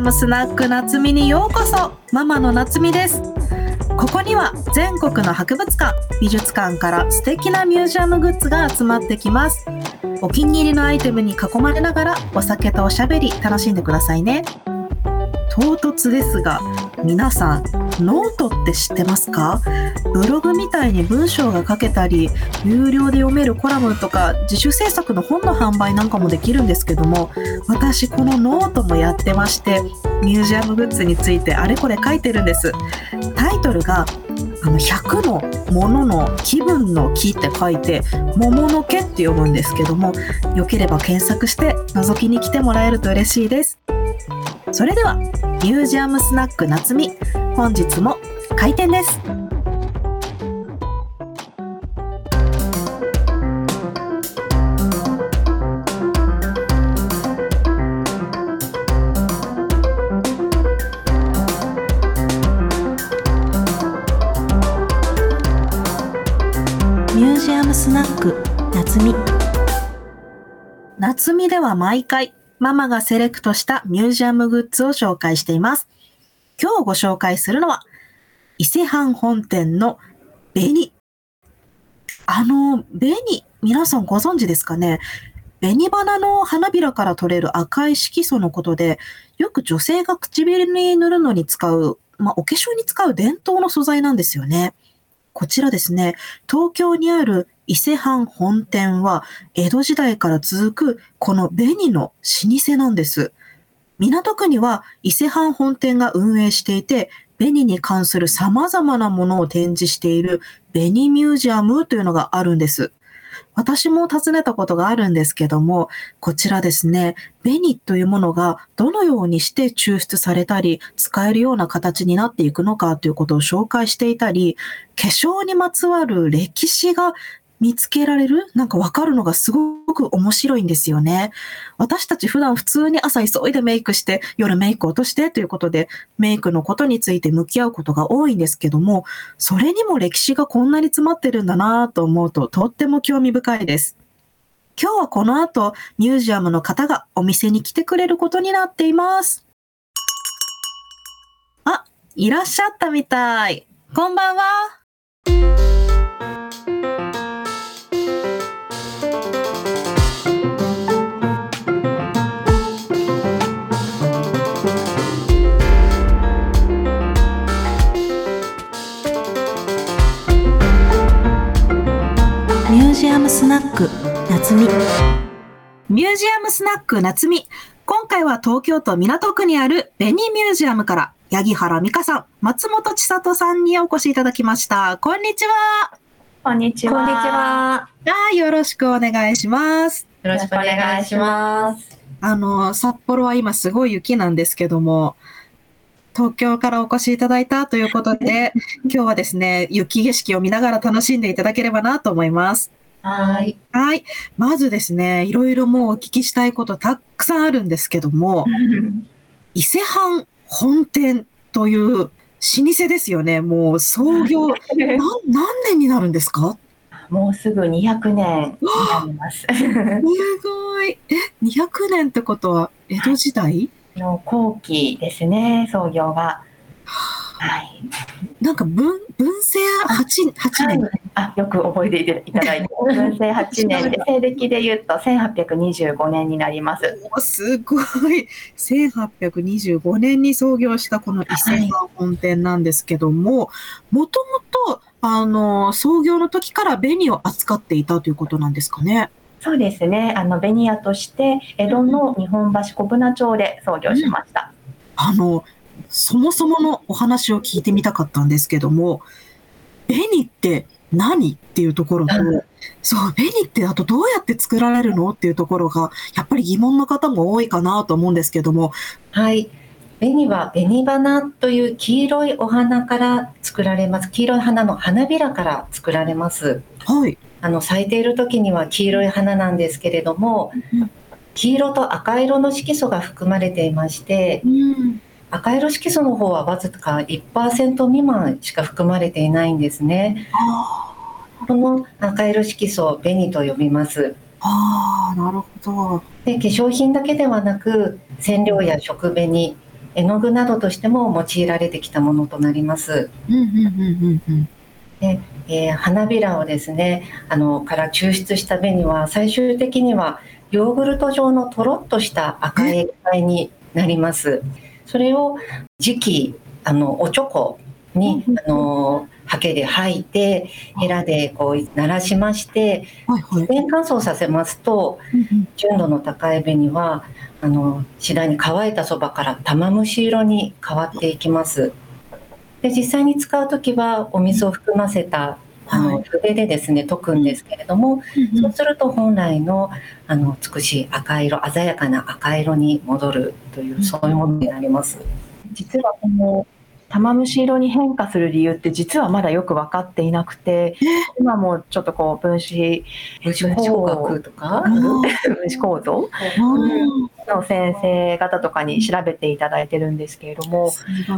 ムスナック夏美にようこそ。ママの夏美です。ここには全国の博物館美術館から素敵なミュージアムグッズが集まってきます。お気に入りのアイテムに囲まれながらお酒とおしゃべり楽しんでくださいね。唐突ですが皆さんノートって知ってますか？ブログみたいに文章が書けたり有料で読めるコラムとか自主制作の本の販売なんかもできるんですけども私このノートもやってましてミュージアムグッズについてあれこれ書いてるんです。タイトルがあの100のものの気分の木って書いて桃の毛って読むんですけどもよければ検索して覗きに来てもらえると嬉しいです。それではミュージアムスナック夏美。本日も開店ですミュージアムスナック夏美夏美では毎回ママがセレクトしたミュージアムグッズを紹介しています。今日ご紹介するのは、伊勢藩本店の紅。あの、紅、皆さんご存知ですかね？紅花の花びらから取れる赤い色素のことで、よく女性が唇に塗るのに使う、まあ、お化粧に使う伝統の素材なんですよね。こちらですね、東京にある伊勢藩本店は江戸時代から続くこの紅の老舗なんです。港区には伊勢藩本店が運営していて、紅に関する様々なものを展示している紅ミュージアムというのがあるんです。私も訪ねたことがあるんですけども、こちらですね、紅というものがどのようにして抽出されたり、使えるような形になっていくのかということを紹介していたり、化粧にまつわる歴史が見つけられる？なんかわかるのがすごく面白いんですよね。私たち普段普通に朝急いでメイクして夜メイク落としてということでメイクのことについて向き合うことが多いんですけども、それにも歴史がこんなに詰まってるんだなぁと思うととっても興味深いです。今日はこの後ミュージアムの方がお店に来てくれることになっています。あ、いらっしゃったみたい。こんばんは。スナック夏美ミュージアムスナック夏美今回は東京都港区にあるベニミュージアムから八木原美香さん、松本千里さんにお越しいただきました。こんにちは。こんにちは。こんにちは。あよろしくお願いします。よろしくお願いします。あの、札幌は今すごい雪なんですけども、東京からお越しいただいたということで、今日はですね、雪景色を見ながら楽しんでいただければなと思います。はい。はい。まずですね、いろいろもうお聞きしたいことたくさんあるんですけども、伊勢藩本店という老舗ですよね。もう創業、な何年になるんですか？もうすぐ200年になります。すごい。え、200年ってことは江戸時代？の後期ですね、創業が。はい。なんか文、文政8、8年。あ、よく覚えていただいて、文政8年で、西暦で言うと1825年になります。おすごい。1825年に創業したこの伊勢藩本店なんですけども、もともと、あの、創業の時から紅を扱っていたということなんですかね。そうですね、あの、ベニヤとして、江戸の日本橋小舟町で創業しました。あの、そもそものお話を聞いてみたかったんですけども、紅って何っていうところと、そう、紅ってあとどうやって作られるのっていうところが、やっぱり疑問の方も多いかなと思うんですけども、はい。紅は紅花という黄色いお花から作られます。黄色い花の花びらから作られます。はい。あの咲いている時には黄色い花なんですけれどもうん、黄色と赤色の色素が含まれていまして、うん。赤色色素の方はわずか1%未満しか含まれていないんですね。あこの赤色色素を紅と呼びます。あ、ああなるほど。で化粧品だけではなく染料や食紅絵の具などとしても用いられてきたものとなります。うんうんうんうんうん。えー花びらをですねあのから抽出した紅は最終的にはヨーグルト状のとろっとした赤い液体になります。それを磁気あのおちょこにあのハケで吐いてヘラでこう鳴らしまして。自然乾燥させますと純度の高い紅はあの次第に乾いたそばから玉虫色に変わっていきます。で実際に使う時はお水を含ませたあはの筆でですね溶くんですけれども、そうすると本来のあの美しい赤色鮮やかな赤色に戻るというそういうものになります。実はこの玉虫色に変化する理由って実はまだよく分かっていなくて今もちょっとこう分子分子工学とか、分子構造？うん。の先生方とかに調べていただいてるんですけれども、すごい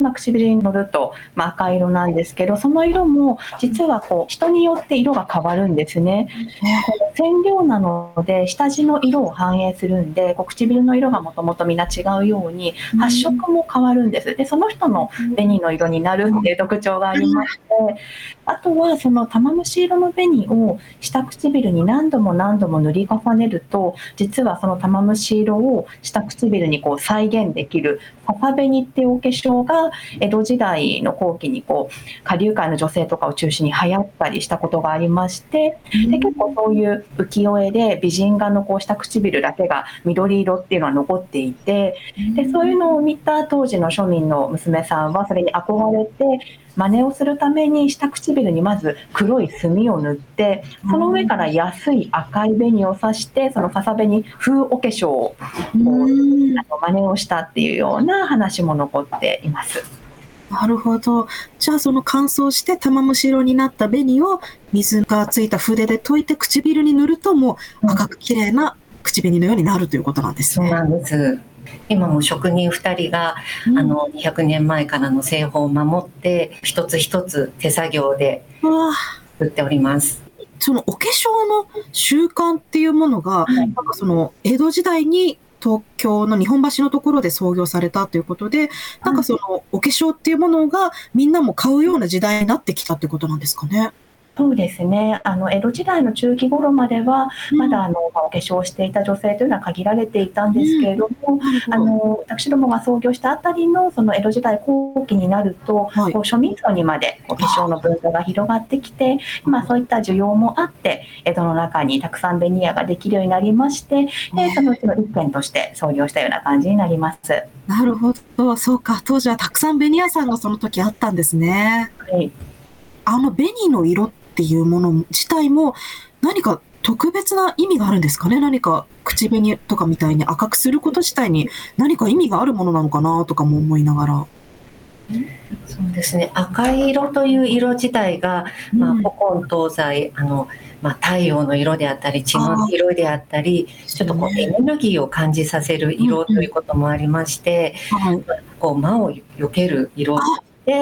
まあ、唇に乗ると、まあ、赤色なんですけどその色も実はこう人によって色が変わるんですね。染料なので下地の色を反映するんで唇の色がもともとみんな違うように発色も変わるんです。でその人の紅の色になるっていう特徴がありましてあとはその玉虫色の紅を下唇に何度も何度も塗り重ねると実はその玉虫色を下唇にこう再現できる笹紅っていうお化粧が江戸時代の後期にこう下流界の女性とかを中心に流行ったりしたことがありましてで結構そういう浮世絵で美人画のこう下唇だけが緑色っていうのは残っていてでそういうのを見た当時の庶民の娘さんはそれに憧れて真似をするために下唇にまず黒い墨を塗ってその上から安い赤い紅を刺してその笹紅風お化粧をうんあの真似をしたっていうような話も残っています。なるほど。じゃあその乾燥して玉虫色になった紅を水がついた筆で溶いて唇に塗るともう赤く綺麗な口紅のようになるということなんですね。そうなんです。今も職人2人が、うんあの200年前からの製法を守って一つ一つ手作業でうわ作っております。そのお化粧の習慣っていうものが、いなんかその江戸時代に東京の日本橋のところで創業されたということで、なんかそのお化粧っていうものがみんなも買うような時代になってきたってことなんですかね。そうですね。あの江戸時代の中期頃まではまだあのまあお化粧をしていた女性というのは限られていたんですけれども、あの私どもが創業したあたりのその江戸時代後期になると、はい。こう庶民層にまでお化粧の文化が広がってきて、まあ、そういった需要もあって江戸の中にたくさんベニヤができるようになりましてでそのうちの一軒として創業したような感じになります。なるほど、そうか、当時はたくさんベニヤさんがその時あったんですね。はい。あの紅の色っていうもの自体も何か特別な意味があるんですかね？何か口紅とかみたいに赤くすること自体に何か意味があるものなのかなとかも思いながら。そうですね。赤い色という色自体が、まあ、うん古今東西あの、まあ、太陽の色であったり血の色であったりちょっとこうエネルギーを感じさせる色ということもありまして、はい、こう魔を避ける色で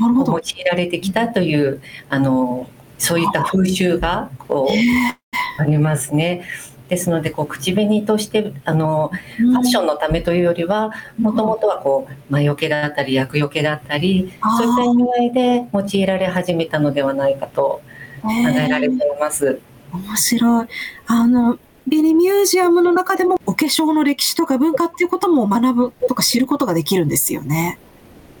用いられてきたというあのそういった風習がこうありますね。ですのでこう口紅としてあのファッションのためというよりはもともとはこう魔除けだったり厄除けだったりそういった意味合いで用いられ始めたのではないかと考えられています。面白い。あの、ビリミュージアムの中でもお化粧の歴史とか文化っていうことも学ぶとか知ることができるんですよね。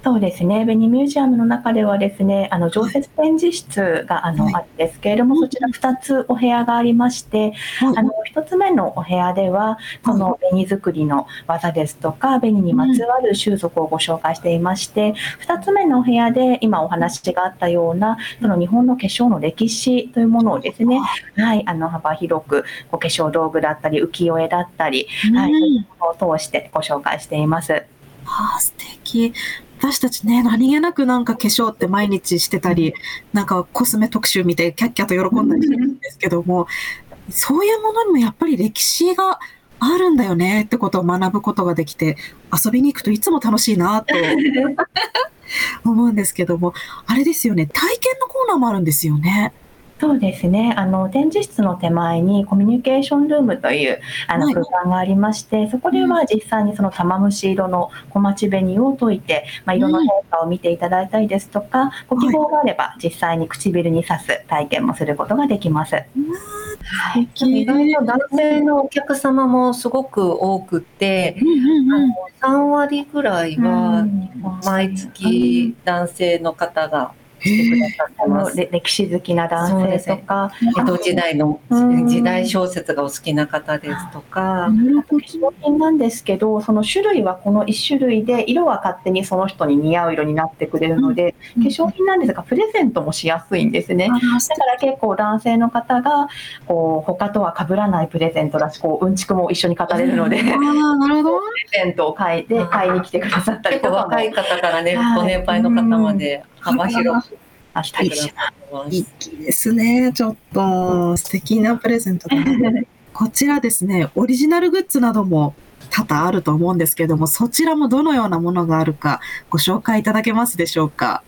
そうですね、ベニミュージアムの中ではですね、あの常設展示室があの、はい。あるんですけれども、そちら2つお部屋がありまして、あの1つ目のお部屋では、その紅作りの技ですとか、紅にまつわる習俗をご紹介していまして、2つ目のお部屋で今お話があったような、その日本の化粧の歴史というものをですね、はい、あの幅広くお化粧道具だったり、浮世絵だったり、はい、そういうものを通してご紹介しています。ああ、素敵。私たちね、何気なくなんか化粧って毎日してたり、なんかコスメ特集見てキャッキャと喜んだりしてるんですけども、そういうものにもやっぱり歴史があるんだよねってことを学ぶことができて、遊びに行くといつも楽しいなと 思うんですけども、あれですよね、体験のコーナーもあるんですよね。そうですね。あの展示室の手前にコミュニケーションルームというあのはい。空間がありまして、そこでは実際にその玉虫色の小町紅を解いて、まあ、色の変化を見ていただいたりですとか、ご希望があれば実際に唇に刺す体験もすることができます。はい。意外と男性のお客様もすごく多くて、あの3割ぐらいは毎月男性の方が来てくださってます。れ歴史好きな男性とか、江戸時代のうん。時代小説がお好きな方ですとか、化粧品なんですけど、その種類はこの1種類で、色は勝手にその人に似合う色になってくれるので、ど化粧品なんですが、プレゼントもしやすいんですね。だから結構男性の方が、こう、他とは被らないプレゼントだし、こう、うんちくも一緒に語れるので、プああ、なるほど。レゼントを買いで買いに来てくださったりとかも。若い方からね、はい。ご年配の方まで幅広くあったりします。いいですね。ちょっと素敵なプレゼントだな こちらですね、オリジナルグッズなども多々あると思うんですけれども、そちらもどのようなものがあるかご紹介いただけますでしょうか？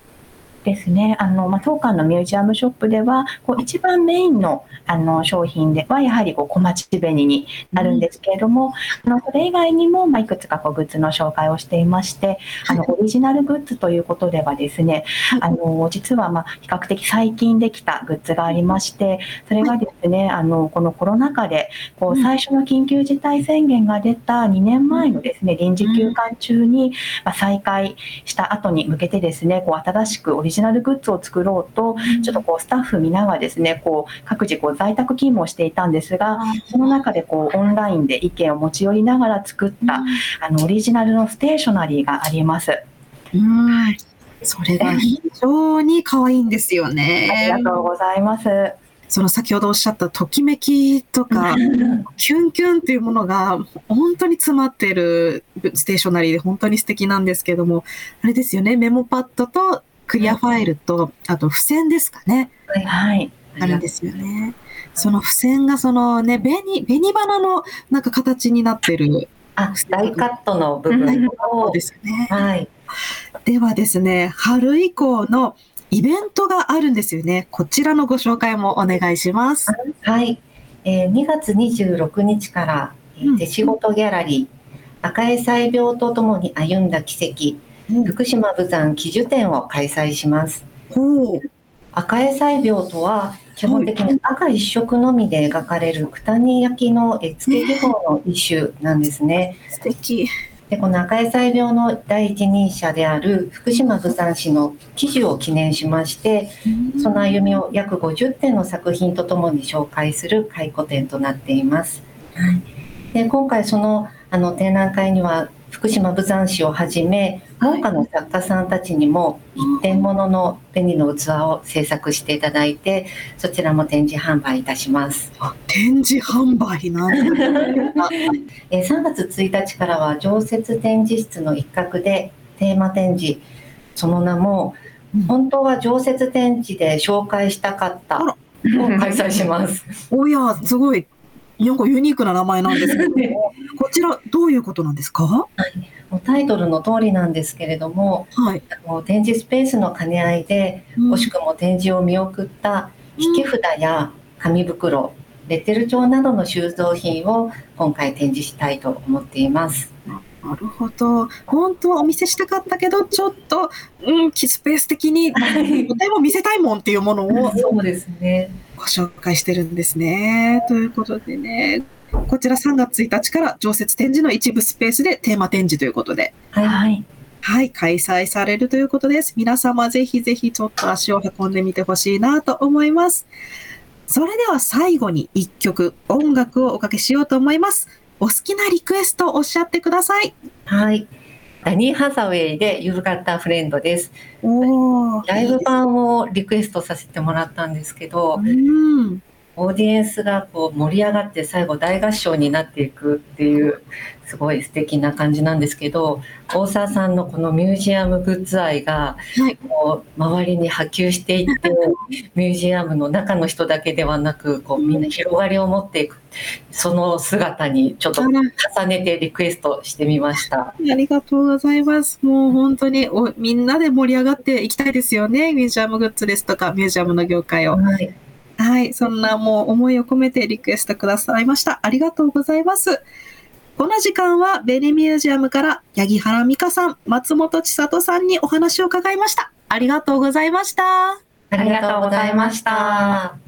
ですね。あの、まあ、当館のミュージアムショップでは、こう一番メインのあの商品ではやはりこう小町紅になるんですけれども、あのそれ以外にもまあいくつかこうグッズの紹介をしていまして、あのオリジナルグッズということではですね、あの実はまあ比較的最近できたグッズがありまして、それがですね、あのこのコロナ禍でこう最初の緊急事態宣言が出た2年前のですね臨時休館中にまあ再開した後に向けてですね、こう新しくオリジナルグッズを作ろうと、ちょっとこうスタッフ皆がですね、こう各自こう在宅勤務をしていたんですが、その中でこうオンラインで意見を持ち寄りながら作ったあのオリジナルのステーショナリーがあります。うん。それが非常に可愛いんですよありね。がとうございます。その先ほどおっしゃったときめきとか、キュンキュンっていうものが本当に詰まってるステーショナリーで本当に素敵なんですけども、あれですよね、メモパッドとクリアファイルと、あと付箋ですかね、はい。あるんですよね。その付箋がそのね、紅、紅花のなんか形になってる、あ、大カットの部分をそうで、すよね。はい、ではですね、春以降のイベントがあるんですよね。こちらのご紹介もお願いします。はい、えー2月26日から、えーうん手仕事ギャラリー、赤江災病とともに歩んだ奇跡、福島武山喜寿展を開催します。赤江災病とは基本的に赤一色のみで描かれる九谷焼の絵付け技法の一種なんですね。素敵。でこの赤江災病の第一人者である福島武山氏の記事を記念しましてその歩みを約50点の作品とともに紹介する回顧展となっています。で今回そのあの展覧会には福島武山氏をはじめ農家の作家さんたちにも一点物の紅の器を制作していただいてそちらも展示販売いたします。展示販売？なんだ？えー3月1日からは常設展示室の一角でテーマ展示その名もうん本当は常設展示で紹介したかったあをら開催します。おや、すごい。なんかユニークな名前なんですけども、こちらどういうことなんですか？もうタイトルの通りなんですけれどもはい。あの展示スペースの兼ね合いで惜しくも展示を見送った引き札や紙袋レッテル帳などの収蔵品を今回展示したいと思っています。なるほど。本当はお見せしたかったけど、ちょっと、うん、スペース的に、でも見せたいもんっていうものをそうですね。ご紹介してるんですね。ということでね、こちら3月1日から常設展示の一部スペースでテーマ展示ということで、はい。はい。はい、開催されるということです。皆様ぜひぜひちょっと足を運んでみてほしいなと思います。それでは最後に一曲音楽をおかけしようと思います。お好きなリクエストをおっしゃってください。はい。ダニー・ハサウェイで You've Got a Friend です。おーライブ版をリクエストさせてもらったんですけど、うん。オーディエンスがこう盛り上がって最後大合唱になっていくっていうすごい素敵な感じなんですけど大沢さんのこのミュージアムグッズ愛がはいこう周りに波及していって ミュージアムの中の人だけではなくこうみんな広がりを持っていくその姿にちょっと重ねてリクエストしてみました。ありがとうございます。もう本当におみんなで盛り上がっていきたいですよね。ミュージアムグッズですとか、ミュージアムの業界を。はいはい、そんなもう思いを込めてリクエストくださいました。ありがとうございます。この時間はベニミュージアムから八木原美香さん、松本千里さんにお話を伺いました。ありがとうございました。ありがとうございました。